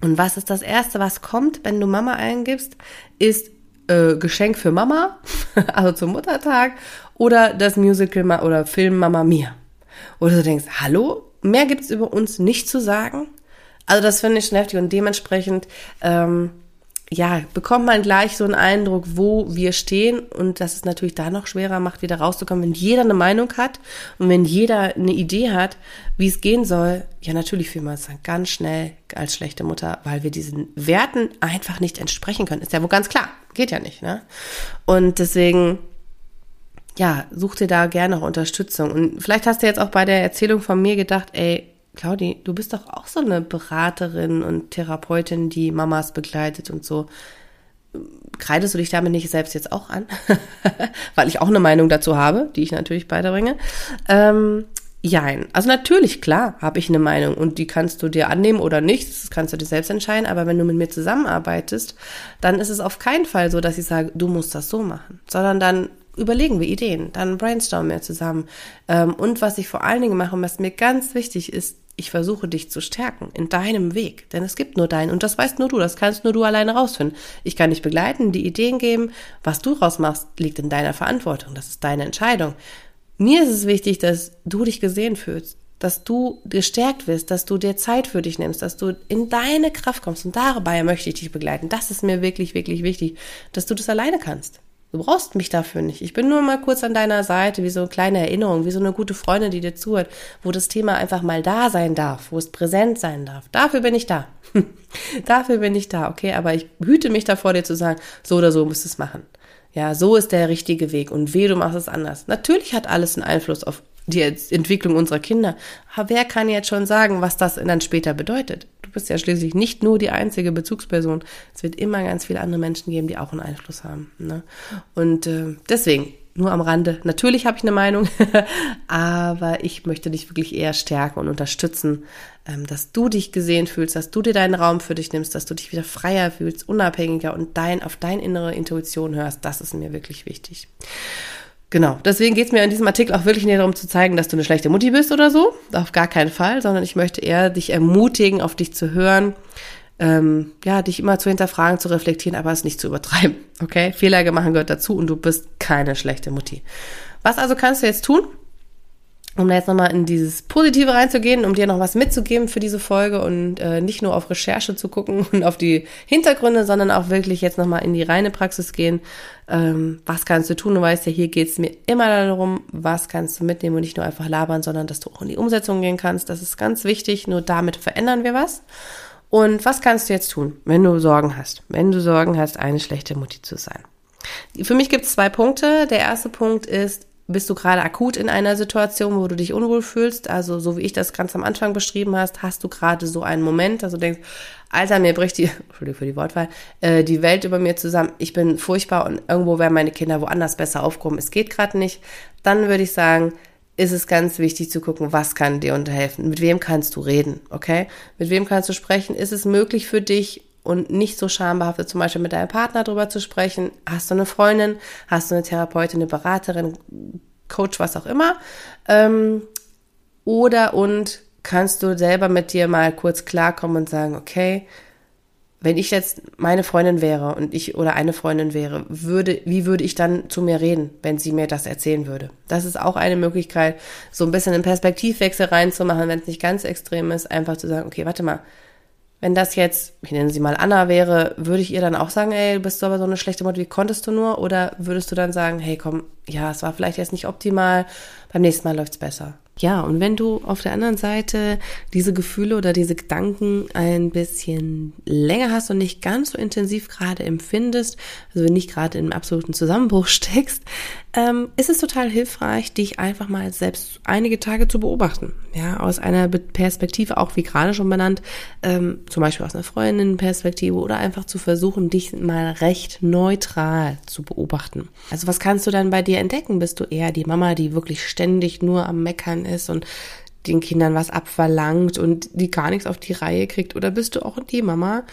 Und was ist das Erste, was kommt, wenn du Mama eingibst, ist äh, Geschenk für Mama, also zum Muttertag, oder das Musical oder Film Mama Mia. Oder du denkst, hallo, mehr gibt's über uns nicht zu sagen. Also das finde ich heftig und dementsprechend ähm, ja, bekommt man gleich so einen Eindruck, wo wir stehen und dass es natürlich da noch schwerer macht, wieder rauszukommen, wenn jeder eine Meinung hat und wenn jeder eine Idee hat, wie es gehen soll. Ja, natürlich fühlen wir uns dann ganz schnell als schlechte Mutter, weil wir diesen Werten einfach nicht entsprechen können. Ist ja wohl ganz klar. Geht ja nicht, ne? Und deswegen, ja, such dir da gerne noch Unterstützung. Und vielleicht hast du jetzt auch bei der Erzählung von mir gedacht, ey, Claudi, du bist doch auch so eine Beraterin und Therapeutin, die Mamas begleitet und so. Kreidest du dich damit nicht selbst jetzt auch an? Weil ich auch eine Meinung dazu habe, die ich natürlich beibringe. Ähm, Jein. Also natürlich, klar, habe ich eine Meinung und die kannst du dir annehmen oder nicht, das kannst du dir selbst entscheiden, aber wenn du mit mir zusammenarbeitest, dann ist es auf keinen Fall so, dass ich sage, du musst das so machen, sondern dann überlegen wir Ideen, dann brainstormen wir zusammen. Ähm, und was ich vor allen Dingen mache, und was mir ganz wichtig ist, ich versuche dich zu stärken in deinem Weg, denn es gibt nur deinen und das weißt nur du, das kannst nur du alleine rausfinden. Ich kann dich begleiten, die Ideen geben, was du rausmachst, liegt in deiner Verantwortung, das ist deine Entscheidung. Mir ist es wichtig, dass du dich gesehen fühlst, dass du gestärkt wirst, dass du dir Zeit für dich nimmst, dass du in deine Kraft kommst und dabei möchte ich dich begleiten. Das ist mir wirklich, wirklich wichtig, dass du das alleine kannst. Du brauchst mich dafür nicht. Ich bin nur mal kurz an deiner Seite, wie so eine kleine Erinnerung, wie so eine gute Freundin, die dir zuhört, wo das Thema einfach mal da sein darf, wo es präsent sein darf. Dafür bin ich da. dafür bin ich da, okay? Aber ich hüte mich davor, dir zu sagen, so oder so musst du es machen. Ja, so ist der richtige Weg und weh, du machst es anders. Natürlich hat alles einen Einfluss auf die Entwicklung unserer Kinder. Aber wer kann jetzt schon sagen, was das dann später bedeutet? Du bist ja schließlich nicht nur die einzige Bezugsperson. Es wird immer ganz viele andere Menschen geben, die auch einen Einfluss haben. Ne? Und äh, deswegen, nur am Rande, natürlich habe ich eine Meinung, aber ich möchte dich wirklich eher stärken und unterstützen, ähm, dass du dich gesehen fühlst, dass du dir deinen Raum für dich nimmst, dass du dich wieder freier fühlst, unabhängiger und dein, auf deine innere Intuition hörst. Das ist mir wirklich wichtig. Genau, deswegen geht es mir in diesem Artikel auch wirklich nicht darum zu zeigen, dass du eine schlechte Mutti bist oder so. Auf gar keinen Fall, sondern ich möchte eher dich ermutigen, auf dich zu hören, ähm, ja, dich immer zu hinterfragen, zu reflektieren, aber es nicht zu übertreiben. Okay? Fehler machen gehört dazu und du bist keine schlechte Mutti. Was also kannst du jetzt tun? Um da jetzt nochmal in dieses Positive reinzugehen, um dir noch was mitzugeben für diese Folge und äh, nicht nur auf Recherche zu gucken und auf die Hintergründe, sondern auch wirklich jetzt nochmal in die reine Praxis gehen. Ähm, was kannst du tun? Du weißt ja, hier geht's mir immer darum, was kannst du mitnehmen und nicht nur einfach labern, sondern dass du auch in die Umsetzung gehen kannst. Das ist ganz wichtig, nur damit verändern wir was. Und was kannst du jetzt tun, wenn du Sorgen hast? Wenn du Sorgen hast, eine schlechte Mutti zu sein. Für mich gibt es zwei Punkte. Der erste Punkt ist, bist du gerade akut in einer Situation, wo du dich unwohl fühlst, also so wie ich das ganz am Anfang beschrieben hast, hast du gerade so einen Moment, dass du denkst, Alter, mir bricht die, Entschuldigung für die Wortwahl, äh, die Welt über mir zusammen, ich bin furchtbar und irgendwo werden meine Kinder woanders besser aufgehoben, es geht gerade nicht, dann würde ich sagen, ist es ganz wichtig zu gucken, was kann dir unterhelfen, mit wem kannst du reden, okay? Mit wem kannst du sprechen? Ist es möglich für dich, und nicht so schambehaftet zum Beispiel mit deinem Partner drüber zu sprechen. Hast du eine Freundin, hast du eine Therapeutin, eine Beraterin, Coach, was auch immer. Ähm, oder und kannst du selber mit dir mal kurz klarkommen und sagen, okay, wenn ich jetzt meine Freundin wäre und ich oder eine Freundin wäre, würde, wie würde ich dann zu mir reden, wenn sie mir das erzählen würde? Das ist auch eine Möglichkeit, so ein bisschen einen Perspektivwechsel reinzumachen, wenn es nicht ganz extrem ist, einfach zu sagen, okay, warte mal, wenn das jetzt, ich nenne sie mal Anna wäre, würde ich ihr dann auch sagen, ey, bist du aber so eine schlechte Mutter, wie konntest du nur? Oder würdest du dann sagen, hey, komm, ja, es war vielleicht jetzt nicht optimal, beim nächsten Mal läuft's besser? Ja, und wenn du auf der anderen Seite diese Gefühle oder diese Gedanken ein bisschen länger hast und nicht ganz so intensiv gerade empfindest, also nicht gerade im absoluten Zusammenbruch steckst, ähm, ist es total hilfreich, dich einfach mal selbst einige Tage zu beobachten. Ja, aus einer Perspektive, auch wie gerade schon benannt, ähm, zum Beispiel aus einer Freundin-Perspektive oder einfach zu versuchen, dich mal recht neutral zu beobachten. Also was kannst du dann bei dir entdecken? Bist du eher die Mama, die wirklich ständig nur am Meckern ist und den Kindern was abverlangt und die gar nichts auf die Reihe kriegt? Oder bist du auch die Mama,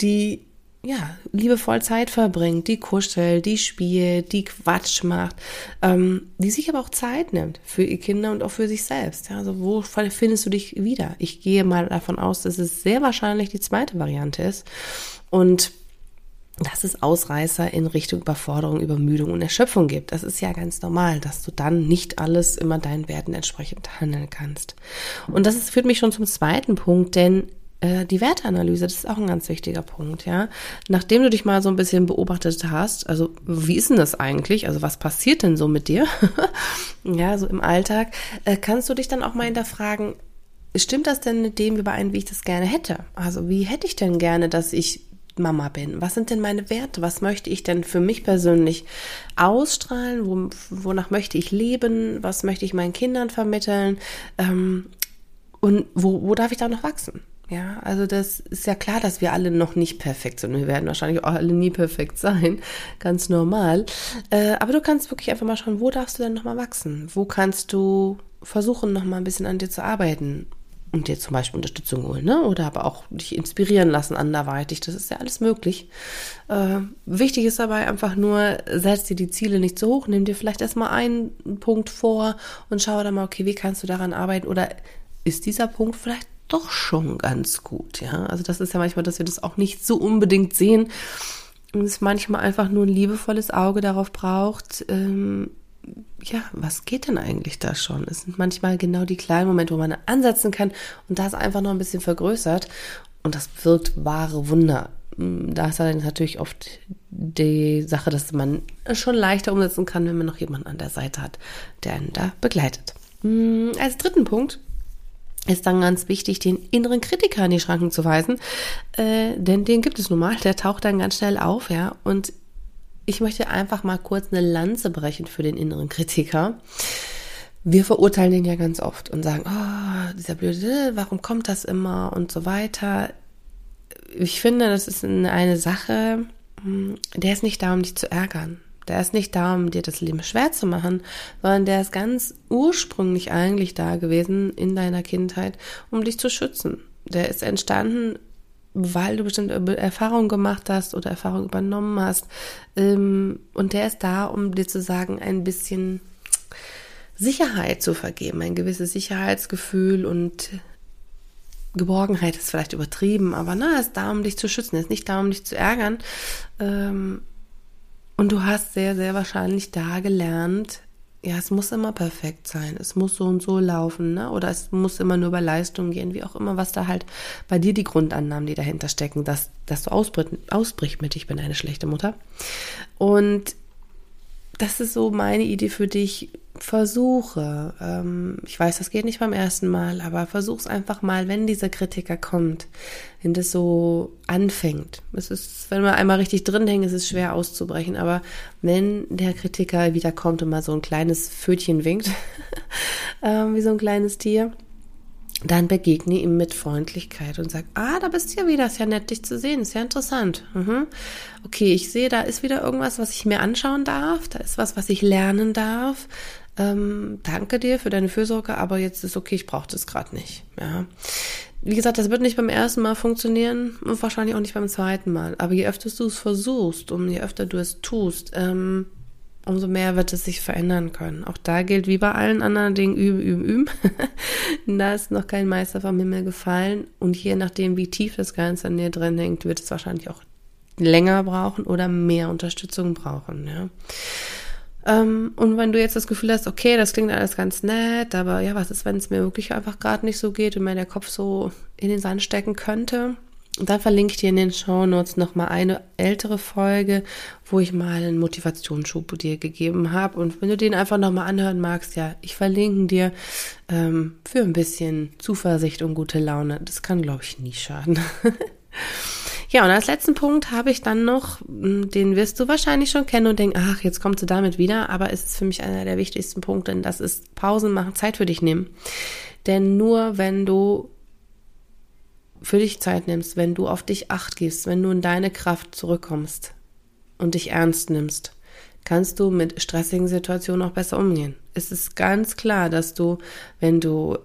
die ja, liebevoll Zeit verbringt, die kuschelt, die spielt, die Quatsch macht, ähm, die sich aber auch Zeit nimmt für ihr Kinder und auch für sich selbst. Ja, also wo findest du dich wieder? Ich gehe mal davon aus, dass es sehr wahrscheinlich die zweite Variante ist. Und dass es Ausreißer in Richtung Überforderung, Übermüdung und Erschöpfung gibt. Das ist ja ganz normal, dass du dann nicht alles immer deinen Werten entsprechend handeln kannst. Und das ist, führt mich schon zum zweiten Punkt, denn äh, die Werteanalyse, das ist auch ein ganz wichtiger Punkt, ja. Nachdem du dich mal so ein bisschen beobachtet hast, also wie ist denn das eigentlich? Also was passiert denn so mit dir? ja, so im Alltag, äh, kannst du dich dann auch mal hinterfragen, stimmt das denn mit dem überein, wie ich das gerne hätte? Also wie hätte ich denn gerne, dass ich Mama bin? Was sind denn meine Werte? Was möchte ich denn für mich persönlich ausstrahlen? Wo, wonach möchte ich leben? Was möchte ich meinen Kindern vermitteln? Ähm, und wo, wo darf ich da noch wachsen? Ja, also das ist ja klar, dass wir alle noch nicht perfekt sind. Wir werden wahrscheinlich auch alle nie perfekt sein. Ganz normal. Äh, aber du kannst wirklich einfach mal schauen, wo darfst du denn nochmal wachsen? Wo kannst du versuchen, nochmal ein bisschen an dir zu arbeiten? Und dir zum Beispiel Unterstützung holen, ne? Oder aber auch dich inspirieren lassen anderweitig. Das ist ja alles möglich. Äh, wichtig ist dabei einfach nur, setz dir die Ziele nicht zu hoch, nimm dir vielleicht erstmal einen Punkt vor und schau dann mal, okay, wie kannst du daran arbeiten? Oder ist dieser Punkt vielleicht doch schon ganz gut, ja? Also das ist ja manchmal, dass wir das auch nicht so unbedingt sehen und es manchmal einfach nur ein liebevolles Auge darauf braucht, ähm, ja, was geht denn eigentlich da schon? Es sind manchmal genau die kleinen Momente, wo man ansetzen kann und das einfach noch ein bisschen vergrößert und das wirkt wahre Wunder. Mm, da ist dann natürlich oft die Sache, dass man schon leichter umsetzen kann, wenn man noch jemanden an der Seite hat, der einen da begleitet. Mm, als dritten Punkt ist dann ganz wichtig, den inneren Kritiker in die Schranken zu weisen, äh, denn den gibt es nun mal, der taucht dann ganz schnell auf, ja, und ich möchte einfach mal kurz eine Lanze brechen für den inneren Kritiker. Wir verurteilen den ja ganz oft und sagen, oh, dieser blöde, warum kommt das immer und so weiter. Ich finde, das ist eine Sache, hm, der ist nicht da, um dich zu ärgern. Der ist nicht da, um dir das Leben schwer zu machen, sondern der ist ganz ursprünglich eigentlich da gewesen in deiner Kindheit, um dich zu schützen. Der ist entstanden weil du bestimmte Erfahrungen gemacht hast oder Erfahrungen übernommen hast. Ähm, und der ist da, um dir zu sagen, ein bisschen Sicherheit zu vergeben, ein gewisses Sicherheitsgefühl und Geborgenheit ist vielleicht übertrieben, aber na, er ist da, um dich zu schützen, er ist nicht da, um dich zu ärgern. Ähm, und du hast sehr, sehr wahrscheinlich da gelernt, ja, es muss immer perfekt sein, es muss so und so laufen, ne? Oder es muss immer nur über Leistung gehen, wie auch immer, was da halt bei dir die Grundannahmen, die dahinter stecken, dass, dass du ausbrichst, mit, ich bin eine schlechte Mutter. Und das ist so meine Idee für dich, versuche, ähm, ich weiß, das geht nicht beim ersten Mal, aber versuch's einfach mal, wenn dieser Kritiker kommt, wenn das so anfängt. Es ist, wenn man einmal richtig drin hängt, ist es schwer auszubrechen, aber wenn der Kritiker wieder kommt und mal so ein kleines Pfötchen winkt, ähm, wie so ein kleines Tier, dann begegne ihm mit Freundlichkeit und sag, ah, da bist du ja wieder, ist ja nett, dich zu sehen, ist ja interessant. Mhm. Okay, ich sehe, da ist wieder irgendwas, was ich mir anschauen darf, da ist was, was ich lernen darf ähm, danke dir für deine Fürsorge, aber jetzt ist okay, ich brauche das gerade nicht. Ja. Wie gesagt, das wird nicht beim ersten Mal funktionieren und wahrscheinlich auch nicht beim zweiten Mal. Aber je öfter du es versuchst und je öfter du es tust, ähm, umso mehr wird es sich verändern können. Auch da gilt wie bei allen anderen Dingen, üben, üben, üben. da ist noch kein Meister vom Himmel gefallen. Und je nachdem, wie tief das Ganze an dir drin hängt, wird es wahrscheinlich auch länger brauchen oder mehr Unterstützung brauchen. Ja. Ähm, und wenn du jetzt das Gefühl hast, okay, das klingt alles ganz nett, aber ja, was ist, wenn es mir wirklich einfach gerade nicht so geht und mir der Kopf so in den Sand stecken könnte? Und dann verlinke ich dir in den Show Notes nochmal eine ältere Folge, wo ich mal einen Motivationsschub dir gegeben habe. Und wenn du den einfach nochmal anhören magst, ja, ich verlinke dir ähm, für ein bisschen Zuversicht und gute Laune. Das kann, glaube ich, nie schaden. Ja, und als letzten Punkt habe ich dann noch, hm, den wirst du wahrscheinlich schon kennen und denken, ach, jetzt kommst du damit wieder, aber es ist für mich einer der wichtigsten Punkte, denn das ist Pausen machen, Zeit für dich nehmen. Denn nur wenn du für dich Zeit nimmst, wenn du auf dich acht gibst, wenn du in deine Kraft zurückkommst und dich ernst nimmst, kannst du mit stressigen Situationen auch besser umgehen. Es ist ganz klar, dass du, wenn du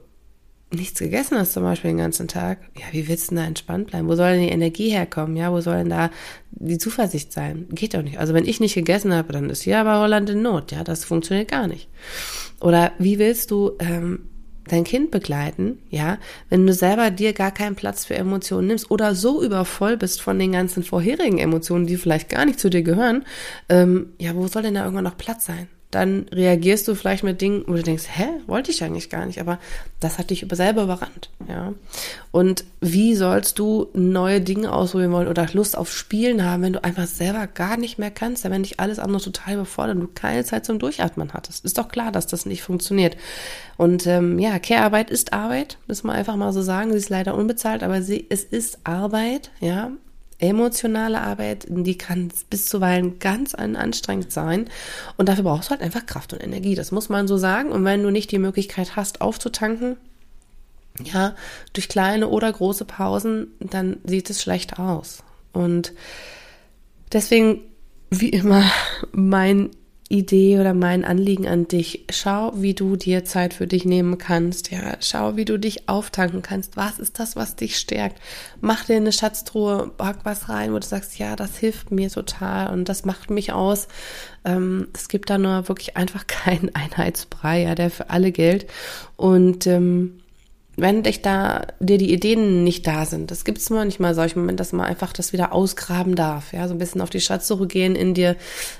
nichts gegessen hast zum Beispiel den ganzen Tag, ja, wie willst du denn da entspannt bleiben? Wo soll denn die Energie herkommen? Ja, wo soll denn da die Zuversicht sein? Geht doch nicht. Also wenn ich nicht gegessen habe, dann ist hier aber Holland in Not. Ja, das funktioniert gar nicht. Oder wie willst du ähm, dein Kind begleiten, ja, wenn du selber dir gar keinen Platz für Emotionen nimmst oder so übervoll bist von den ganzen vorherigen Emotionen, die vielleicht gar nicht zu dir gehören, ähm, ja, wo soll denn da irgendwann noch Platz sein? Dann reagierst du vielleicht mit Dingen, wo du denkst, hä, wollte ich eigentlich gar nicht, aber das hat dich selber überrannt, ja. Und wie sollst du neue Dinge ausprobieren wollen oder Lust auf Spielen haben, wenn du einfach selber gar nicht mehr kannst, wenn dich alles andere total überfordert und du keine Zeit zum Durchatmen hattest. Ist doch klar, dass das nicht funktioniert. Und ähm, ja, Care-Arbeit ist Arbeit, müssen wir einfach mal so sagen. Sie ist leider unbezahlt, aber sie, es ist Arbeit, ja emotionale Arbeit, die kann bis zuweilen ganz anstrengend sein. Und dafür brauchst du halt einfach Kraft und Energie. Das muss man so sagen. Und wenn du nicht die Möglichkeit hast, aufzutanken, ja, durch kleine oder große Pausen, dann sieht es schlecht aus. Und deswegen, wie immer, mein Idee oder mein Anliegen an dich. Schau, wie du dir Zeit für dich nehmen kannst. Ja, schau, wie du dich auftanken kannst. Was ist das, was dich stärkt? Mach dir eine Schatztruhe, pack was rein, wo du sagst, ja, das hilft mir total und das macht mich aus. Ähm, es gibt da nur wirklich einfach keinen Einheitsbrei, ja, der für alle gilt. Und ähm, wenn dich da dir die Ideen nicht da sind, das gibt's manchmal solche Momente, dass man einfach das wieder ausgraben darf, ja, so ein bisschen auf die Schatzsuche gehen in dir.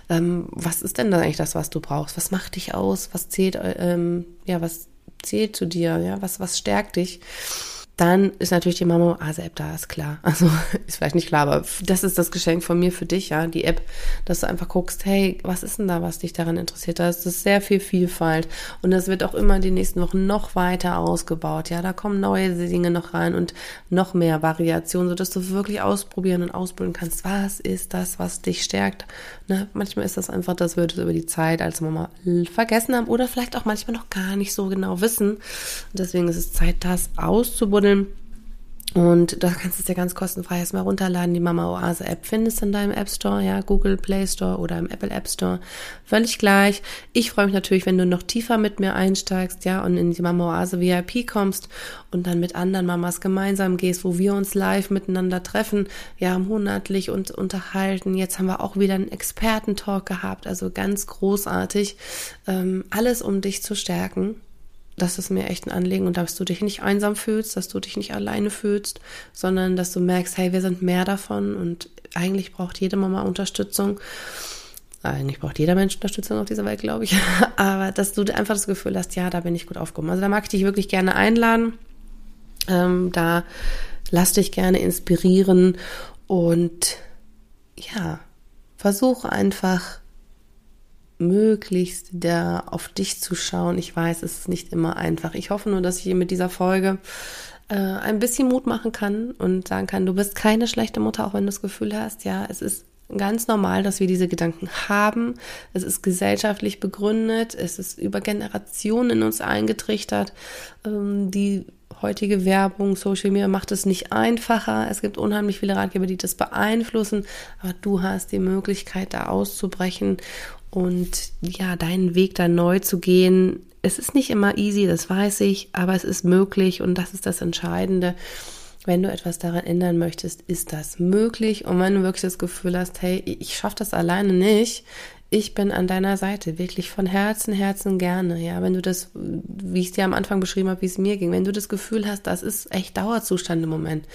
Ähm, was ist denn da eigentlich das, was du brauchst? Was macht dich aus? Was zählt, ähm, ja, was zählt zu dir? Ja, was was stärkt dich? Dann ist natürlich die Mama ASE-App da, ist klar. Also ist vielleicht nicht klar, aber das ist das Geschenk von mir für dich, ja, die App, dass du einfach guckst, hey, was ist denn da, was dich daran interessiert? Da ist sehr viel Vielfalt und das wird auch immer die nächsten Wochen noch weiter ausgebaut. Ja, da kommen neue Dinge noch rein und noch mehr Variationen, sodass du wirklich ausprobieren und ausbilden kannst, was ist das, was dich stärkt. Ne? Manchmal ist das einfach, das wird es über die Zeit als Mama vergessen haben oder vielleicht auch manchmal noch gar nicht so genau wissen. Und deswegen ist es Zeit, das auszubauen buddeln. Und da kannst du es dir ganz kostenfrei erstmal runterladen. Die Mama Oase App findest du in deinem App Store, ja, Google Play Store oder im Apple App Store. Völlig gleich. Ich freue mich natürlich, wenn du noch tiefer mit mir einsteigst, ja, und in die Mama Oase VIP kommst und dann mit anderen Mamas gemeinsam gehst, wo wir uns live miteinander treffen, ja, monatlich und unterhalten. Jetzt haben wir auch wieder einen Expertentalk gehabt, also ganz großartig. Ähm, alles, um dich zu stärken das ist mir echt ein Anliegen und dass du dich nicht einsam fühlst, dass du dich nicht alleine fühlst, sondern dass du merkst, hey, wir sind mehr davon und eigentlich braucht jede Mama Unterstützung. Eigentlich braucht jeder Mensch Unterstützung auf dieser Welt, glaube ich. Aber dass du einfach das Gefühl hast, ja, da bin ich gut aufgehoben. Also da mag ich dich wirklich gerne einladen. Ähm, da lass dich gerne inspirieren und ja, versuche einfach möglichst da auf dich zu schauen. Ich weiß, es ist nicht immer einfach. Ich hoffe nur, dass ich mit dieser Folge äh, ein bisschen Mut machen kann und sagen kann, du bist keine schlechte Mutter, auch wenn du das Gefühl hast, ja, es ist ganz normal, dass wir diese Gedanken haben. Es ist gesellschaftlich begründet, es ist über Generationen in uns eingetrichtert. Ähm, die heutige Werbung, Social Media macht es nicht einfacher. Es gibt unheimlich viele Ratgeber, die das beeinflussen, aber du hast die Möglichkeit, da auszubrechen und ja, deinen Weg da neu zu gehen. Es ist nicht immer easy, das weiß ich, aber es ist möglich und das ist das Entscheidende. Wenn du etwas daran ändern möchtest, ist das möglich. Und wenn du wirklich das Gefühl hast, hey, ich schaffe das alleine nicht, ich bin an deiner Seite, wirklich von Herzen, Herzen gerne. Ja, wenn du das, wie ich es dir am Anfang beschrieben habe, wie es mir ging, wenn du das Gefühl hast, das ist echt Dauerzustand im Moment,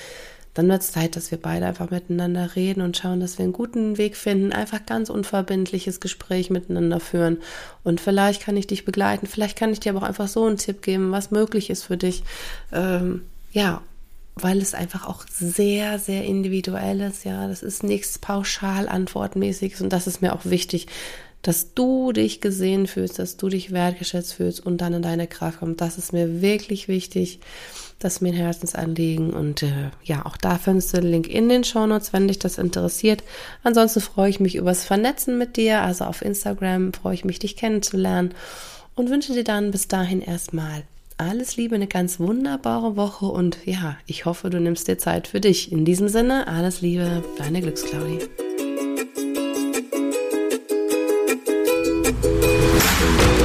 dann wird es Zeit, dass wir beide einfach miteinander reden und schauen, dass wir einen guten Weg finden, einfach ganz unverbindliches Gespräch miteinander führen. Und vielleicht kann ich dich begleiten, vielleicht kann ich dir aber auch einfach so einen Tipp geben, was möglich ist für dich. Ähm, ja, weil es einfach auch sehr, sehr individuell ist. Ja, das ist nichts pauschal antwortmäßiges und das ist mir auch wichtig, dass du dich gesehen fühlst, dass du dich wertgeschätzt fühlst und dann in deine Kraft kommst. Das ist mir wirklich wichtig. Das ist mir ein Herzensanliegen. Und äh, ja, auch da findest du den Link in den Shownotes, wenn dich das interessiert. Ansonsten freue ich mich übers Vernetzen mit dir. Also auf Instagram freue ich mich, dich kennenzulernen. Und wünsche dir dann bis dahin erstmal alles Liebe, eine ganz wunderbare Woche und ja, ich hoffe, du nimmst dir Zeit für dich. In diesem Sinne, alles Liebe, deine Glücksclaudie. Thank you.